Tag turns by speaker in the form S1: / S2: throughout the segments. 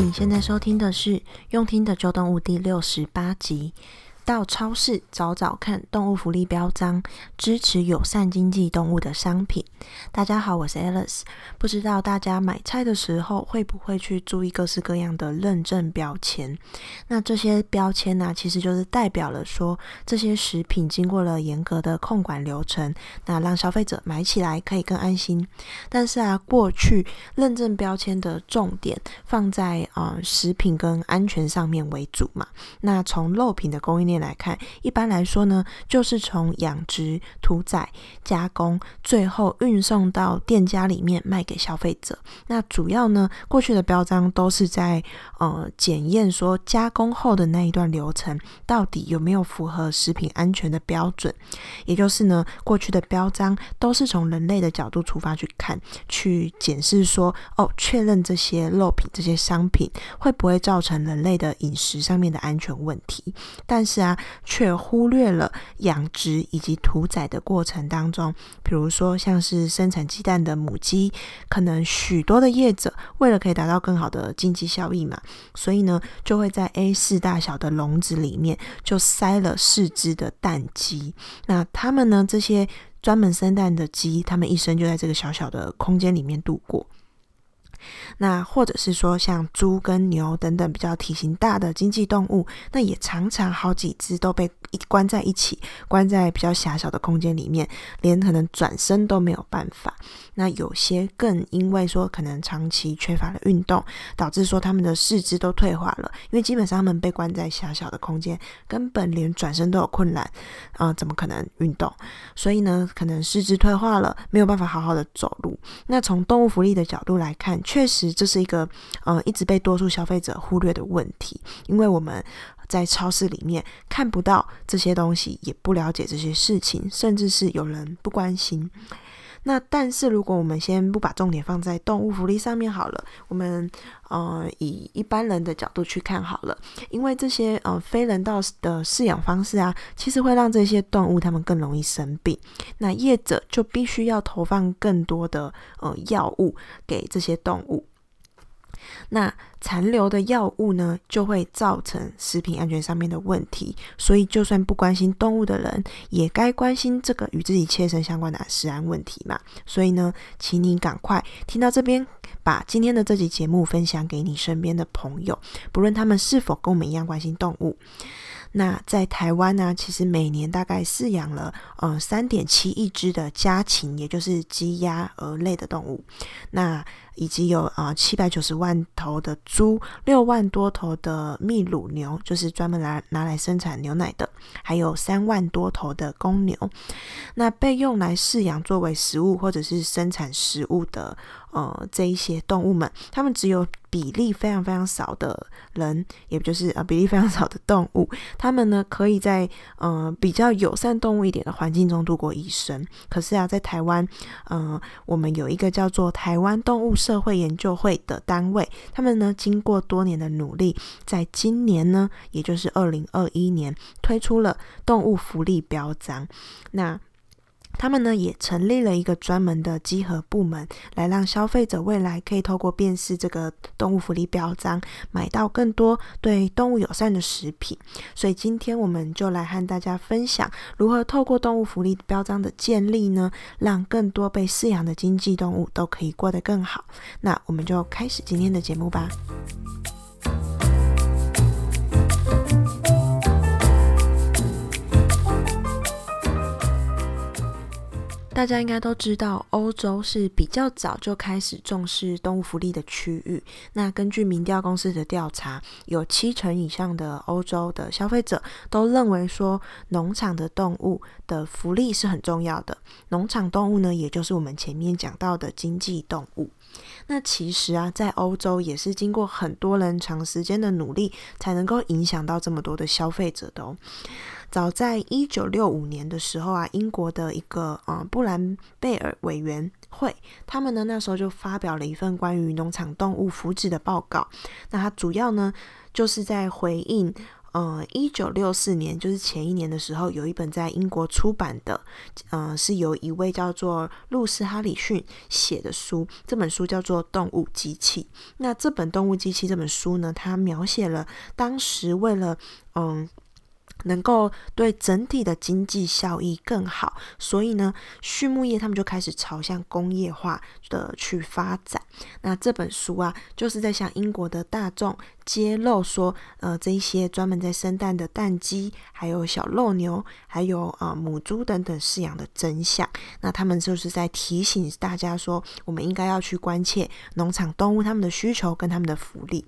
S1: 你现在收听的是《用听的旧动物》第六十八集。到超市找找看动物福利标章，支持友善经济动物的商品。大家好，我是 Alice。不知道大家买菜的时候会不会去注意各式各样的认证标签？那这些标签呢、其实就是代表了说这些食品经过了严格的控管流程，那让消费者买起来可以更安心。但是啊，过去认证标签的重点放在啊、食品跟安全上面为主嘛。那从肉品的供应链来看，一般来说呢，就是从养殖、屠宰、加工，最后运送到店家里面卖给消费者。那主要呢，过去的标章都是在呃检验说加工后的那一段流程到底有没有符合食品安全的标准。也就是呢，过去的标章都是从人类的角度出发去看，去检视说哦，确认这些肉品、这些商品会不会造成人类的饮食上面的安全问题。但是啊。却忽略了养殖以及屠宰的过程当中，比如说像是生产鸡蛋的母鸡，可能许多的业者为了可以达到更好的经济效益嘛，所以呢就会在 A 四大小的笼子里面就塞了四只的蛋鸡。那他们呢，这些专门生蛋的鸡，他们一生就在这个小小的空间里面度过。那或者是说像猪跟牛等等比较体型大的经济动物，那也常常好几只都被一关在一起，关在比较狭小的空间里面，连可能转身都没有办法。那有些更因为说可能长期缺乏了运动，导致说他们的四肢都退化了，因为基本上他们被关在狭小的空间，根本连转身都有困难，啊、怎么可能运动？所以呢，可能四肢退化了，没有办法好好的走路。那从动物福利的角度来看，确实这是一个呃一直被多数消费者忽略的问题，因为我们在超市里面看不到这些东西，也不了解这些事情，甚至是有人不关心。那但是如果我们先不把重点放在动物福利上面好了，我们呃以一般人的角度去看好了，因为这些呃非人道的饲养方式啊，其实会让这些动物它们更容易生病，那业者就必须要投放更多的呃药物给这些动物。那残留的药物呢，就会造成食品安全上面的问题。所以，就算不关心动物的人，也该关心这个与自己切身相关的食安问题嘛。所以呢，请你赶快听到这边，把今天的这集节目分享给你身边的朋友，不论他们是否跟我们一样关心动物。那在台湾呢，其实每年大概饲养了呃三点七亿只的家禽，也就是鸡、鸭、鹅类的动物。那以及有啊七百九十万头的猪，六万多头的秘鲁牛，就是专门拿拿来生产牛奶的，还有三万多头的公牛。那被用来饲养作为食物或者是生产食物的呃这一些动物们，它们只有比例非常非常少的人，也就是啊比例非常少的动物，它们呢可以在呃比较友善动物一点的环境中度过一生。可是啊，在台湾，嗯、呃，我们有一个叫做台湾动物社会研究会的单位，他们呢经过多年的努力，在今年呢，也就是二零二一年，推出了动物福利标章。那他们呢也成立了一个专门的稽核部门，来让消费者未来可以透过辨识这个动物福利标章，买到更多对动物友善的食品。所以今天我们就来和大家分享，如何透过动物福利标章的建立呢，让更多被饲养的经济动物都可以过得更好。那我们就开始今天的节目吧。大家应该都知道，欧洲是比较早就开始重视动物福利的区域。那根据民调公司的调查，有七成以上的欧洲的消费者都认为说，农场的动物的福利是很重要的。农场动物呢，也就是我们前面讲到的经济动物。那其实啊，在欧洲也是经过很多人长时间的努力，才能够影响到这么多的消费者的哦。早在一九六五年的时候啊，英国的一个呃布兰贝尔委员会，他们呢那时候就发表了一份关于农场动物福祉的报告。那它主要呢就是在回应呃，一九六四年，就是前一年的时候，有一本在英国出版的，嗯，是由一位叫做路斯·哈里逊写的书。这本书叫做《动物机器》。那这本《动物机器》这本书呢，它描写了当时为了，嗯。能够对整体的经济效益更好，所以呢，畜牧业他们就开始朝向工业化的去发展。那这本书啊，就是在向英国的大众揭露说，呃，这一些专门在生蛋的蛋鸡，还有小肉牛，还有呃母猪等等饲养的真相。那他们就是在提醒大家说，我们应该要去关切农场动物他们的需求跟他们的福利。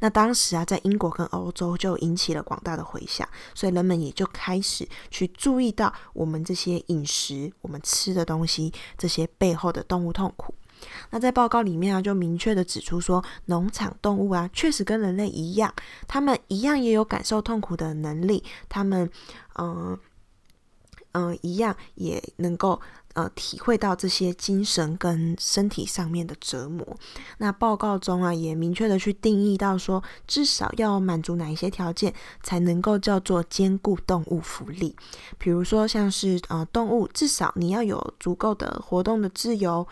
S1: 那当时啊，在英国跟欧洲就引起了广大的回响，所以人们也就开始去注意到我们这些饮食、我们吃的东西这些背后的动物痛苦。那在报告里面啊，就明确的指出说，农场动物啊，确实跟人类一样，他们一样也有感受痛苦的能力，他们嗯嗯、一样也能够。呃，体会到这些精神跟身体上面的折磨。那报告中啊，也明确的去定义到说，至少要满足哪一些条件，才能够叫做兼顾动物福利。比如说，像是呃，动物至少你要有足够的活动的自由。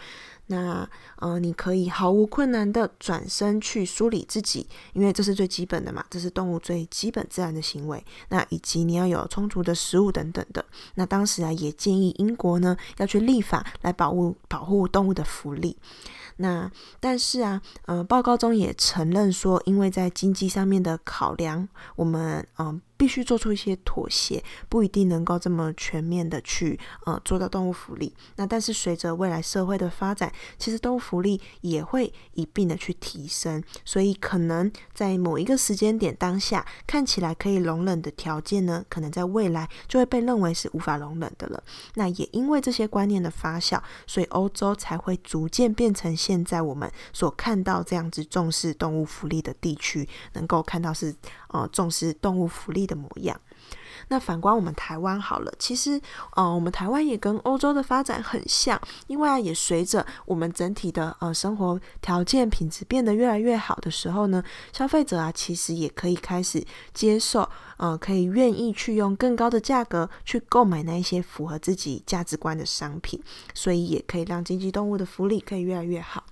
S1: 那呃，你可以毫无困难的转身去梳理自己，因为这是最基本的嘛，这是动物最基本自然的行为。那以及你要有充足的食物等等的。那当时啊，也建议英国呢要去立法来保护保护动物的福利。那但是啊，呃，报告中也承认说，因为在经济上面的考量，我们嗯。必须做出一些妥协，不一定能够这么全面的去呃做到动物福利。那但是随着未来社会的发展，其实动物福利也会一并的去提升。所以可能在某一个时间点当下看起来可以容忍的条件呢，可能在未来就会被认为是无法容忍的了。那也因为这些观念的发酵，所以欧洲才会逐渐变成现在我们所看到这样子重视动物福利的地区，能够看到是呃重视动物福利的模样。那反观我们台湾好了，其实，呃，我们台湾也跟欧洲的发展很像，因为啊，也随着我们整体的呃生活条件品质变得越来越好的时候呢，消费者啊，其实也可以开始接受，呃，可以愿意去用更高的价格去购买那一些符合自己价值观的商品，所以也可以让经济动物的福利可以越来越好。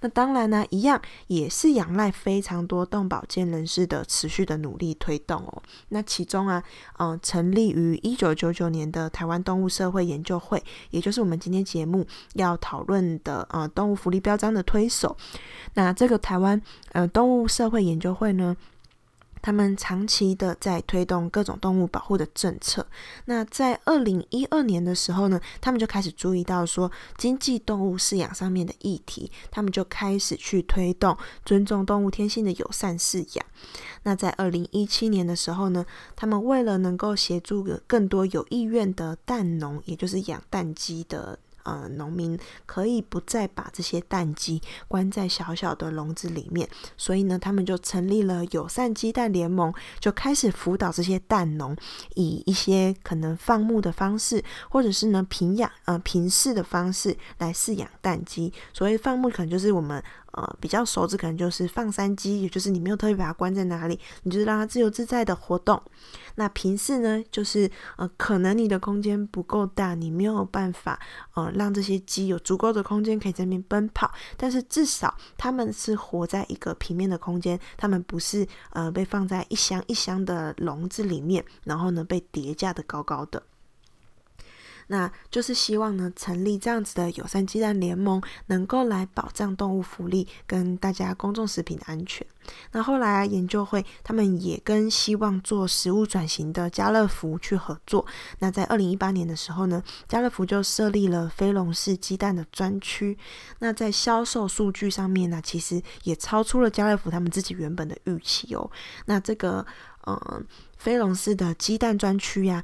S1: 那当然呢，一样也是仰赖非常多动保界人士的持续的努力推动哦。那其中啊，嗯，成立于一九九九年的台湾动物社会研究会，也就是我们今天节目要讨论的呃动物福利标章的推手。那这个台湾呃动物社会研究会呢，他们长期的在推动各种动物保护的政策。那在二零一二年的时候呢，他们就开始注意到说经济动物饲养上面的议题，他们就开始去推动尊重动物天性的友善饲养。那在二零一七年的时候呢，他们为了能够协助更多有意愿的蛋农，也就是养蛋鸡的。呃，农民可以不再把这些蛋鸡关在小小的笼子里面，所以呢，他们就成立了友善鸡蛋联盟，就开始辅导这些蛋农，以一些可能放牧的方式，或者是呢平养呃平饲的方式来饲养蛋鸡。所谓放牧，可能就是我们。呃，比较熟知可能就是放山鸡，也就是你没有特别把它关在哪里，你就是让它自由自在的活动。那平饲呢，就是呃，可能你的空间不够大，你没有办法呃让这些鸡有足够的空间可以在那边奔跑，但是至少它们是活在一个平面的空间，它们不是呃被放在一箱一箱的笼子里面，然后呢被叠架的高高的。那就是希望呢，成立这样子的友善鸡蛋联盟，能够来保障动物福利跟大家公众食品的安全。那后来，研究会他们也跟希望做食物转型的家乐福去合作。那在二零一八年的时候呢，家乐福就设立了非笼式鸡蛋的专区。那在销售数据上面呢，其实也超出了家乐福他们自己原本的预期哦。那这个嗯非笼式的鸡蛋专区呀，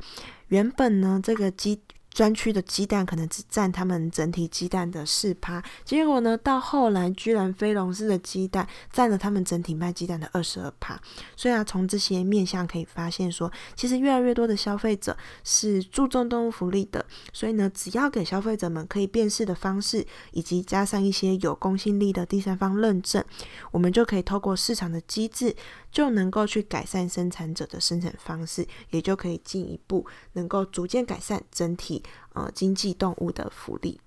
S1: 原本呢这个鸡专区的鸡蛋可能只占他们整体鸡蛋的四趴，结果呢，到后来居然非笼式的鸡蛋占了他们整体卖鸡蛋的二十二趴。所以啊，从这些面向可以发现说，其实越来越多的消费者是注重动物福利的。所以呢，只要给消费者们可以辨识的方式，以及加上一些有公信力的第三方认证，我们就可以透过市场的机制，就能够去改善生产者的生产方式，也就可以进一步能够逐渐改善整体呃经济动物的福利。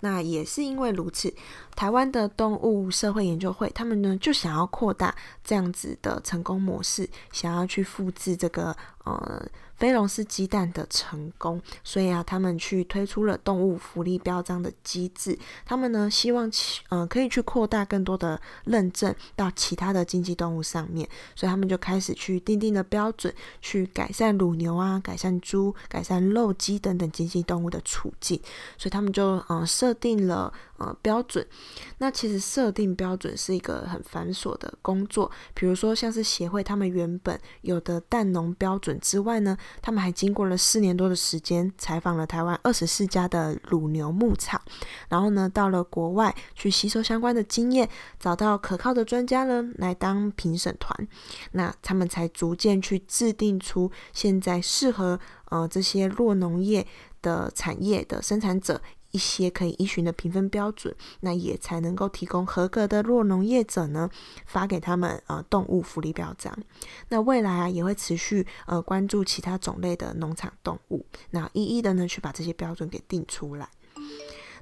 S1: 那也是因为如此，台湾的动物社会研究会，他们呢就想要扩大这样子的成功模式，想要去复制这个呃。非龙是鸡蛋的成功，所以啊，他们去推出了动物福利标章的机制。他们呢，希望其呃可以去扩大更多的认证到其他的经济动物上面，所以他们就开始去订定了标准，去改善乳牛啊、改善猪、改善肉鸡等等经济动物的处境。所以他们就呃设定了呃标准。那其实设定标准是一个很繁琐的工作，比如说像是协会他们原本有的蛋农标准之外呢。他们还经过了四年多的时间，采访了台湾二十四家的乳牛牧场，然后呢，到了国外去吸收相关的经验，找到可靠的专家呢来当评审团，那他们才逐渐去制定出现在适合呃这些弱农业的产业的生产者。一些可以依循的评分标准，那也才能够提供合格的弱农业者呢，发给他们呃动物福利标章。那未来啊也会持续呃关注其他种类的农场动物，那一一的呢去把这些标准给定出来。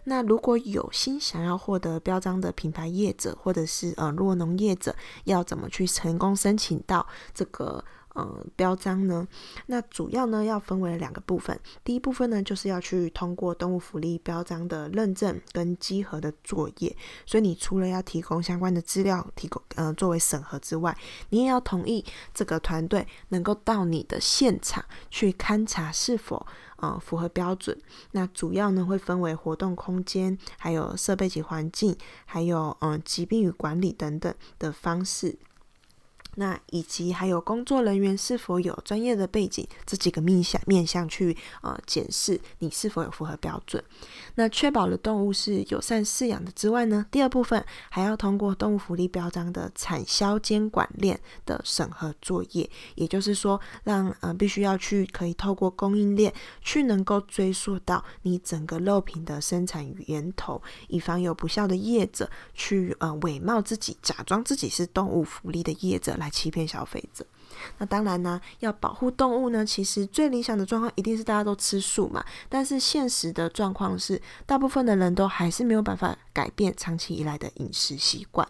S1: 那如果有心想要获得标章的品牌业者或者是呃弱农业者，要怎么去成功申请到这个？呃，标章呢，那主要呢要分为两个部分。第一部分呢，就是要去通过动物福利标章的认证跟稽核的作业。所以你除了要提供相关的资料，提供呃作为审核之外，你也要同意这个团队能够到你的现场去勘察是否呃符合标准。那主要呢会分为活动空间，还有设备及环境，还有嗯、疾病与管理等等的方式。那以及还有工作人员是否有专业的背景，这几个面向面向去呃检视你是否有符合标准。那确保了动物是友善饲养的之外呢，第二部分还要通过动物福利标章的产销监管链的审核作业，也就是说让，呃必须要去可以透过供应链去能够追溯到你整个肉品的生产源头，以防有不肖的业者去呃伪冒自己，假装自己是动物福利的业者来。来欺骗消费者。那当然呢，要保护动物呢，其实最理想的状况一定是大家都吃素嘛。但是现实的状况是，大部分的人都还是没有办法改变长期以来的饮食习惯。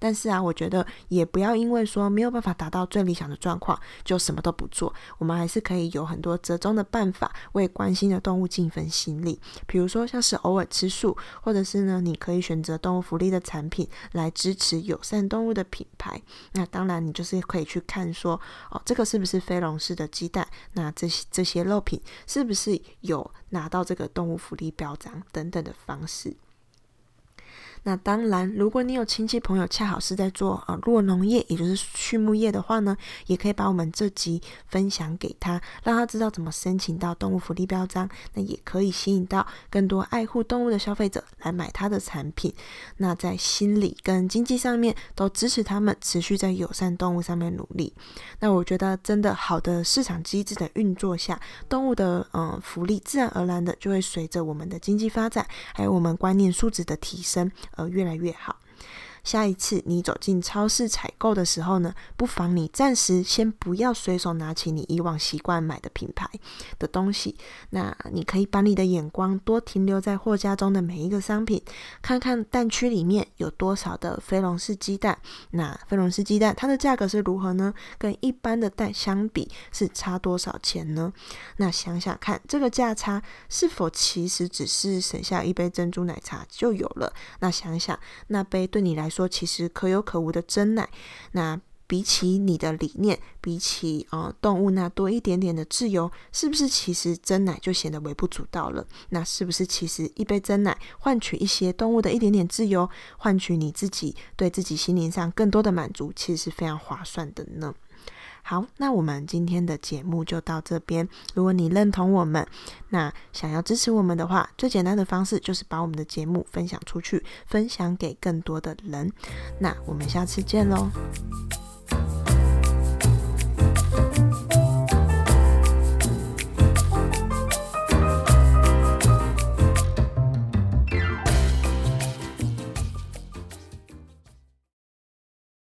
S1: 但是啊，我觉得也不要因为说没有办法达到最理想的状况，就什么都不做。我们还是可以有很多折中的办法，为关心的动物尽一份心力。比如说，像是偶尔吃素，或者是呢，你可以选择动物福利的产品来支持友善动物的品牌。那当然，你就是可以去看说。哦，这个是不是非笼式的鸡蛋？那这些这些肉品是不是有拿到这个动物福利标章等等的方式？那当然，如果你有亲戚朋友恰好是在做呃酪农业，也就是畜牧业的话呢，也可以把我们这集分享给他，让他知道怎么申请到动物福利标章。那也可以吸引到更多爱护动物的消费者来买他的产品。那在心理跟经济上面都支持他们持续在友善动物上面努力。那我觉得真的好的市场机制的运作下，动物的呃福利自然而然的就会随着我们的经济发展，还有我们观念素质的提升。呃越来越好。下一次你走进超市采购的时候呢，不妨你暂时先不要随手拿起你以往习惯买的品牌的东西。那你可以把你的眼光多停留在货架中的每一个商品，看看蛋区里面有多少的非笼式鸡蛋。那非笼式鸡蛋它的价格是如何呢？跟一般的蛋相比是差多少钱呢？那想想看，这个价差是否其实只是省下一杯珍珠奶茶就有了？那想想那杯对你来说。说其实可有可无的真奶，那比起你的理念，比起呃动物那多一点点的自由，是不是其实真奶就显得微不足道了？那是不是其实一杯真奶换取一些动物的一点点自由，换取你自己对自己心灵上更多的满足，其实是非常划算的呢？好，那我们今天的节目就到这边。如果你认同我们，那想要支持我们的话，最简单的方式就是把我们的节目分享出去，分享给更多的人。那我们下次见喽。